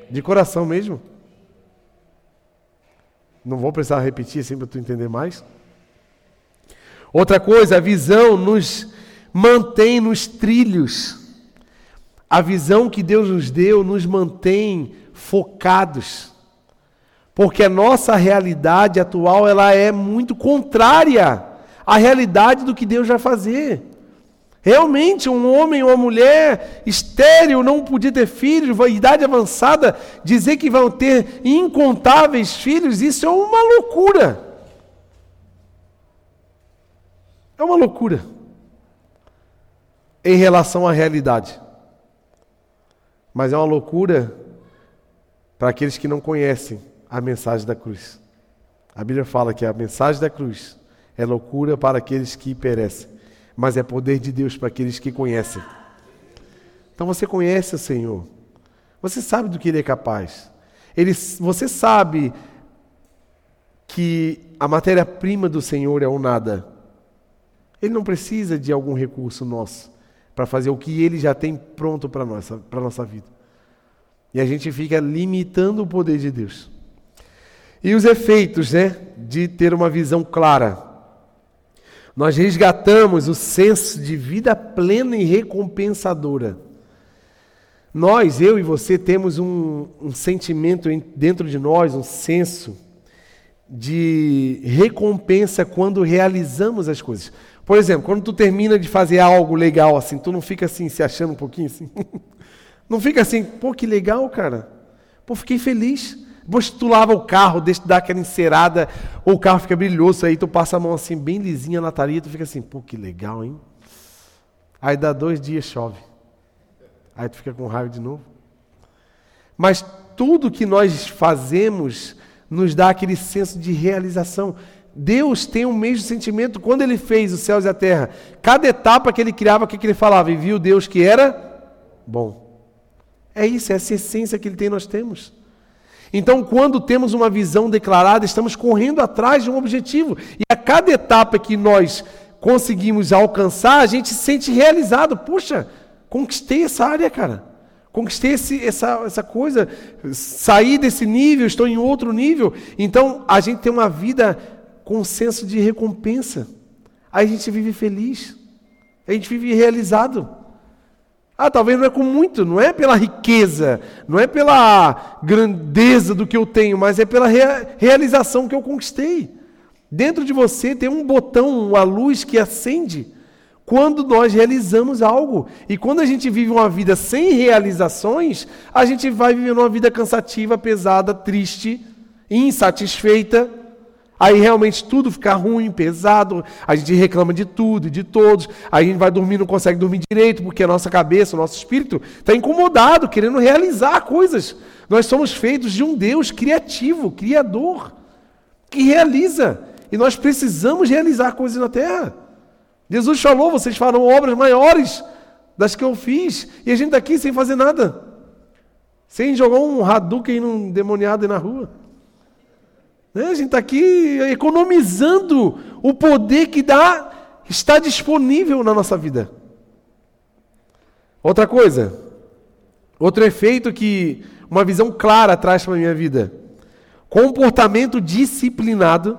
A: De coração mesmo? Não vou precisar repetir assim para tu entender mais. Outra coisa, a visão nos mantém nos trilhos. A visão que Deus nos deu nos mantém focados porque a nossa realidade atual ela é muito contrária à realidade do que Deus vai fazer. Realmente, um homem ou uma mulher estéril não podia ter filhos, idade avançada, dizer que vão ter incontáveis filhos, isso é uma loucura. É uma loucura em relação à realidade. Mas é uma loucura para aqueles que não conhecem a mensagem da cruz. A Bíblia fala que a mensagem da cruz é loucura para aqueles que perecem, mas é poder de Deus para aqueles que conhecem. Então você conhece o Senhor, você sabe do que Ele é capaz, Ele, você sabe que a matéria-prima do Senhor é o nada. Ele não precisa de algum recurso nosso para fazer o que Ele já tem pronto para nossa, para nossa vida. E a gente fica limitando o poder de Deus. E os efeitos né, de ter uma visão clara. Nós resgatamos o senso de vida plena e recompensadora. Nós, eu e você, temos um, um sentimento dentro de nós, um senso de recompensa quando realizamos as coisas. Por exemplo, quando tu termina de fazer algo legal assim, tu não fica assim se achando um pouquinho assim? Não fica assim, pô, que legal, cara. Pô, fiquei feliz. Depois tu lava o carro, deixa dar aquela encerada, ou o carro fica brilhoso, aí tu passa a mão assim, bem lisinha na taria, tu fica assim, pô, que legal, hein? Aí dá dois dias, chove. Aí tu fica com raiva de novo. Mas tudo que nós fazemos nos dá aquele senso de realização. Deus tem o mesmo sentimento quando ele fez os céus e a terra. Cada etapa que ele criava, o que, que ele falava? E viu Deus que era bom. É isso, é essa essência que ele tem, nós temos. Então, quando temos uma visão declarada, estamos correndo atrás de um objetivo. E a cada etapa que nós conseguimos alcançar, a gente se sente realizado. Puxa, conquistei essa área, cara. Conquistei esse, essa, essa coisa, saí desse nível, estou em outro nível. Então, a gente tem uma vida com senso de recompensa. Aí a gente vive feliz. A gente vive realizado. Ah, talvez não é com muito, não é pela riqueza, não é pela grandeza do que eu tenho, mas é pela rea realização que eu conquistei. Dentro de você tem um botão, uma luz que acende quando nós realizamos algo. E quando a gente vive uma vida sem realizações, a gente vai vivendo uma vida cansativa, pesada, triste, insatisfeita. Aí realmente tudo fica ruim, pesado, a gente reclama de tudo e de todos, aí a gente vai dormir, não consegue dormir direito, porque a nossa cabeça, o nosso espírito está incomodado, querendo realizar coisas. Nós somos feitos de um Deus criativo, criador, que realiza. E nós precisamos realizar coisas na terra. Jesus falou: vocês farão obras maiores das que eu fiz, e a gente está aqui sem fazer nada, sem jogar um Hadouken num demoniado na rua. Né? A gente está aqui economizando o poder que dá, está disponível na nossa vida. Outra coisa, outro efeito que uma visão clara traz para a minha vida: comportamento disciplinado,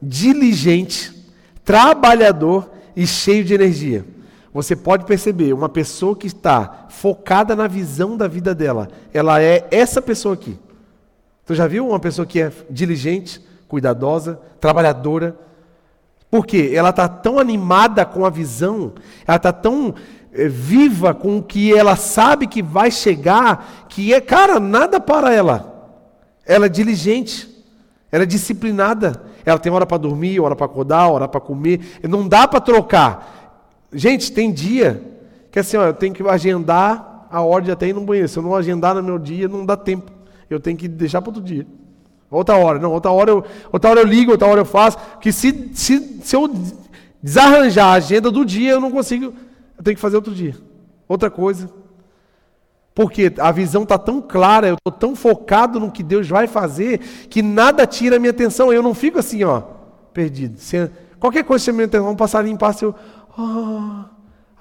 A: diligente, trabalhador e cheio de energia. Você pode perceber, uma pessoa que está focada na visão da vida dela, ela é essa pessoa aqui. Tu já viu uma pessoa que é diligente, cuidadosa, trabalhadora? Por quê? Ela está tão animada com a visão, ela está tão é, viva com o que ela sabe que vai chegar, que é, cara, nada para ela. Ela é diligente, ela é disciplinada, ela tem hora para dormir, hora para acordar, hora para comer, não dá para trocar. Gente, tem dia que assim, ó, eu tenho que agendar a ordem até ir no banheiro. Se eu não agendar no meu dia, não dá tempo eu tenho que deixar para outro dia. Outra hora, não, outra hora eu, outra hora eu ligo, outra hora eu faço. Que se, se, se eu desarranjar a agenda do dia, eu não consigo. Eu tenho que fazer outro dia. Outra coisa. Porque a visão está tão clara, eu estou tão focado no que Deus vai fazer, que nada tira a minha atenção. Eu não fico assim, ó, perdido. Se, qualquer coisa que me atenção, um passarinho passa, eu. Oh,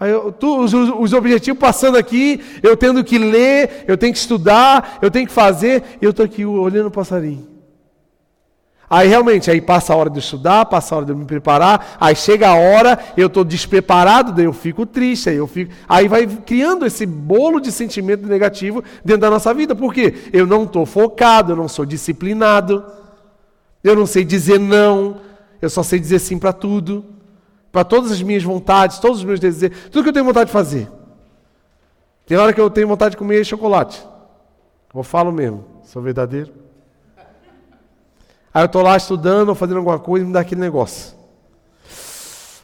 A: eu, tu, os, os, objetivos passando aqui, eu tendo que ler, eu tenho que estudar, eu tenho que fazer, eu estou aqui olhando o passarinho. Aí realmente, aí passa a hora de estudar, passa a hora de me preparar, aí chega a hora, eu estou despreparado, daí eu fico triste, aí eu fico. Aí vai criando esse bolo de sentimento negativo dentro da nossa vida. Por quê? Eu não estou focado, eu não sou disciplinado, eu não sei dizer não, eu só sei dizer sim para tudo para todas as minhas vontades, todos os meus desejos, tudo que eu tenho vontade de fazer. Tem hora que eu tenho vontade de comer chocolate. Eu falo mesmo, sou verdadeiro. Aí eu estou lá estudando ou fazendo alguma coisa e me dá aquele negócio.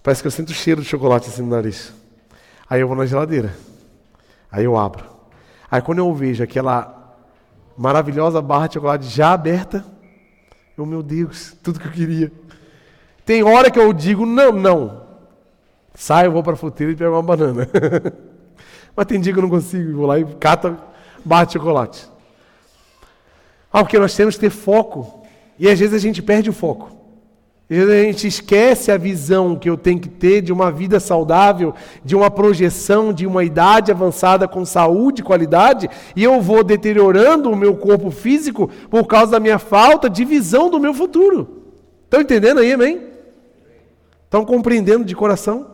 A: Parece que eu sinto o cheiro de chocolate assim no nariz. Aí eu vou na geladeira. Aí eu abro. Aí quando eu vejo aquela maravilhosa barra de chocolate já aberta, eu, meu Deus, tudo que eu queria. Tem hora que eu digo, não, não. Saio, vou para a fruteira e pego uma banana. Mas tem dia que eu não consigo, vou lá e cata, bate chocolate. Ah, porque nós temos que ter foco. E às vezes a gente perde o foco. Às vezes a gente esquece a visão que eu tenho que ter de uma vida saudável, de uma projeção, de uma idade avançada com saúde e qualidade, e eu vou deteriorando o meu corpo físico por causa da minha falta de visão do meu futuro. Estão entendendo aí, amém? Estão compreendendo de coração?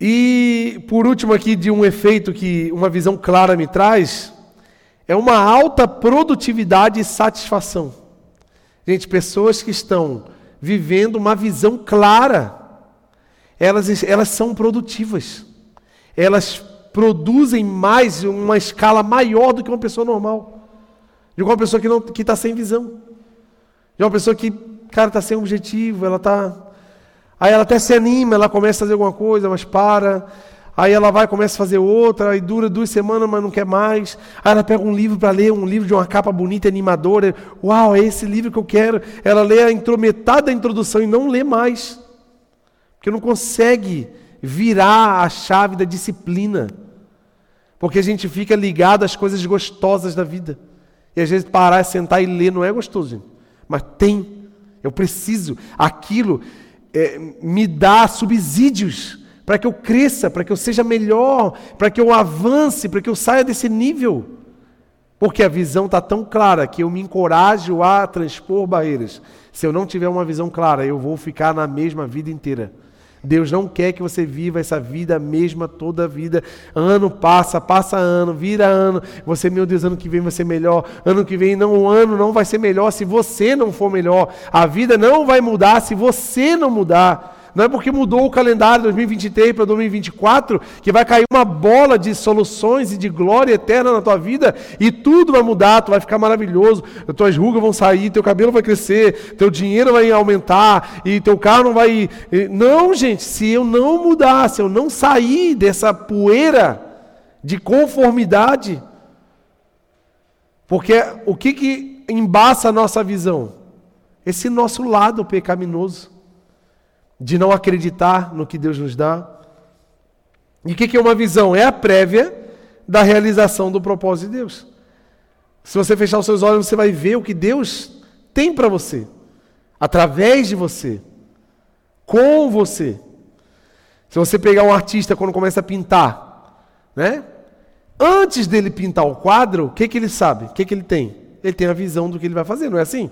A: E por último aqui de um efeito que uma visão clara me traz, é uma alta produtividade e satisfação. Gente, pessoas que estão vivendo uma visão clara, elas, elas são produtivas. Elas produzem mais, uma escala maior do que uma pessoa normal. De uma pessoa que está sem visão. De uma pessoa que cara está sem objetivo, ela está. Aí ela até se anima, ela começa a fazer alguma coisa, mas para. Aí ela vai, começa a fazer outra, aí dura duas semanas, mas não quer mais. Aí ela pega um livro para ler, um livro de uma capa bonita, animadora. Uau, é esse livro que eu quero. Ela lê a metade da introdução e não lê mais. Porque não consegue virar a chave da disciplina. Porque a gente fica ligado às coisas gostosas da vida. E às vezes parar, sentar e ler não é gostoso, gente. Mas tem. Eu preciso. Aquilo é, me dá subsídios para que eu cresça, para que eu seja melhor, para que eu avance, para que eu saia desse nível. Porque a visão está tão clara que eu me encorajo a transpor barreiras. Se eu não tiver uma visão clara, eu vou ficar na mesma vida inteira. Deus não quer que você viva essa vida mesma toda a vida. Ano passa, passa ano, vira ano. Você, meu Deus, ano que vem vai ser melhor. Ano que vem, não, o ano não vai ser melhor se você não for melhor. A vida não vai mudar se você não mudar. Não é porque mudou o calendário 2023 para 2024 que vai cair uma bola de soluções e de glória eterna na tua vida e tudo vai mudar, tu vai ficar maravilhoso, as tuas rugas vão sair, teu cabelo vai crescer, teu dinheiro vai aumentar e teu carro não vai. Não, gente, se eu não mudar, se eu não sair dessa poeira de conformidade, porque o que, que embaça a nossa visão? Esse nosso lado pecaminoso de não acreditar no que Deus nos dá. E o que é uma visão? É a prévia da realização do propósito de Deus. Se você fechar os seus olhos, você vai ver o que Deus tem para você, através de você, com você. Se você pegar um artista quando começa a pintar, né? Antes dele pintar o quadro, o que, que ele sabe? O que, que ele tem? Ele tem a visão do que ele vai fazer, não é assim?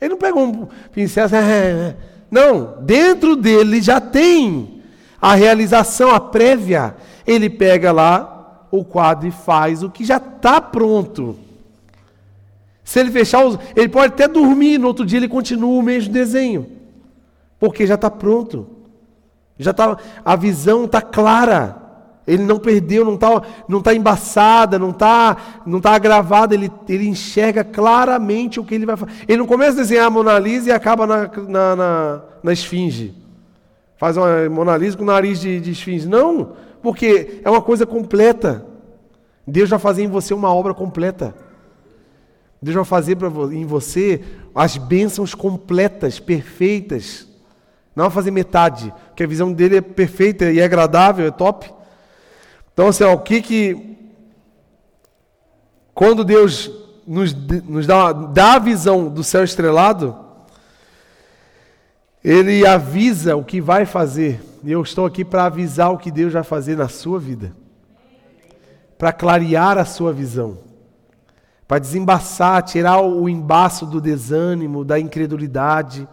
A: Ele não pega um pincel assim, Não, dentro dele já tem a realização, a prévia. Ele pega lá o quadro e faz o que já está pronto. Se ele fechar os. Ele pode até dormir, no outro dia ele continua o mesmo desenho. Porque já está pronto. Já tá, a visão está clara. Ele não perdeu, não está não tá embaçada, não está não tá agravada, ele, ele enxerga claramente o que ele vai fazer. Ele não começa a desenhar a Mona Lisa e acaba na, na, na, na esfinge. Faz uma Mona Lisa com nariz de, de esfinge. Não, porque é uma coisa completa. Deus vai fazer em você uma obra completa. Deus vai fazer em você as bênçãos completas, perfeitas. Não vai fazer metade, porque a visão dele é perfeita e é agradável, é top. Então, assim, o que que. Quando Deus nos, nos dá, dá a visão do céu estrelado, Ele avisa o que vai fazer. E eu estou aqui para avisar o que Deus vai fazer na sua vida. Para clarear a sua visão. Para desembaçar, tirar o embaço do desânimo, da incredulidade,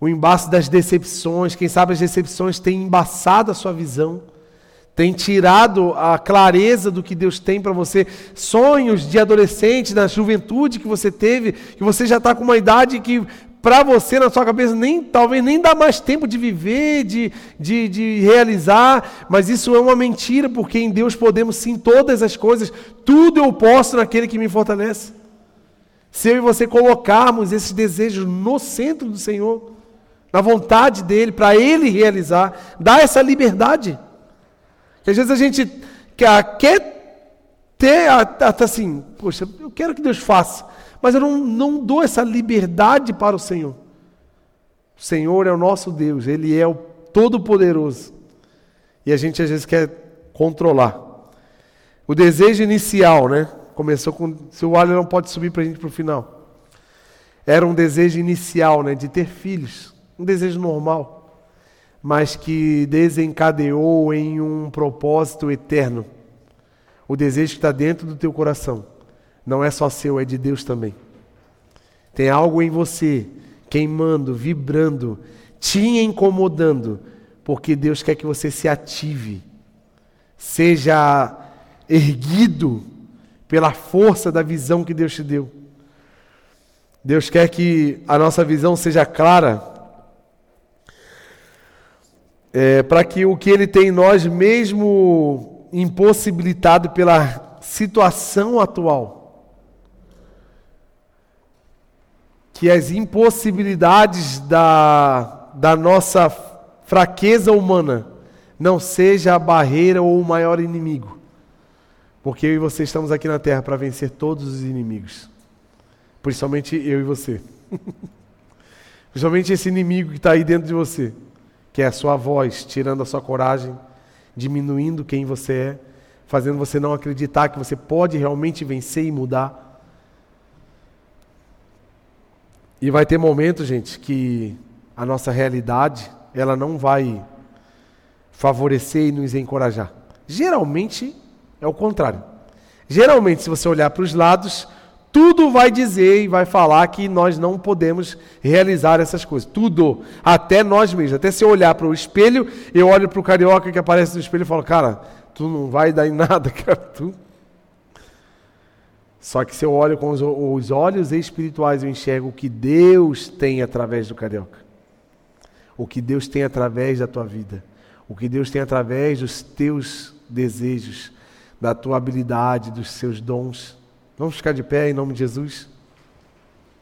A: o embaço das decepções. Quem sabe as decepções têm embaçado a sua visão tem tirado a clareza do que Deus tem para você, sonhos de adolescente, da juventude que você teve, que você já está com uma idade que para você na sua cabeça nem talvez nem dá mais tempo de viver, de, de, de realizar, mas isso é uma mentira, porque em Deus podemos sim todas as coisas, tudo eu posso naquele que me fortalece. Se eu e você colocarmos esses desejos no centro do Senhor, na vontade dele, para ele realizar, dá essa liberdade. Que às vezes a gente quer, quer ter, até assim, poxa, eu quero que Deus faça, mas eu não, não dou essa liberdade para o Senhor. O Senhor é o nosso Deus, Ele é o Todo-Poderoso. E a gente às vezes quer controlar. O desejo inicial, né? Começou com. Se o alho não pode subir para a gente para o final. Era um desejo inicial, né? De ter filhos. Um desejo normal mas que desencadeou em um propósito eterno. O desejo que está dentro do teu coração não é só seu, é de Deus também. Tem algo em você queimando, vibrando, te incomodando, porque Deus quer que você se ative, seja erguido pela força da visão que Deus te deu. Deus quer que a nossa visão seja clara é, para que o que ele tem em nós, mesmo impossibilitado pela situação atual, que as impossibilidades da, da nossa fraqueza humana não seja a barreira ou o maior inimigo. Porque eu e você estamos aqui na terra para vencer todos os inimigos. Principalmente eu e você. Principalmente esse inimigo que está aí dentro de você, que é a sua voz, tirando a sua coragem, diminuindo quem você é, fazendo você não acreditar que você pode realmente vencer e mudar. E vai ter momentos, gente, que a nossa realidade, ela não vai favorecer e nos encorajar. Geralmente é o contrário. Geralmente, se você olhar para os lados, tudo vai dizer e vai falar que nós não podemos realizar essas coisas. Tudo. Até nós mesmos. Até se eu olhar para o espelho, eu olho para o carioca que aparece no espelho e falo, cara, tu não vai dar em nada, cara. Tu só que se eu olho com os, os olhos espirituais, eu enxergo o que Deus tem através do carioca. O que Deus tem através da tua vida. O que Deus tem através dos teus desejos, da tua habilidade, dos seus dons. Vamos ficar de pé em nome de Jesus?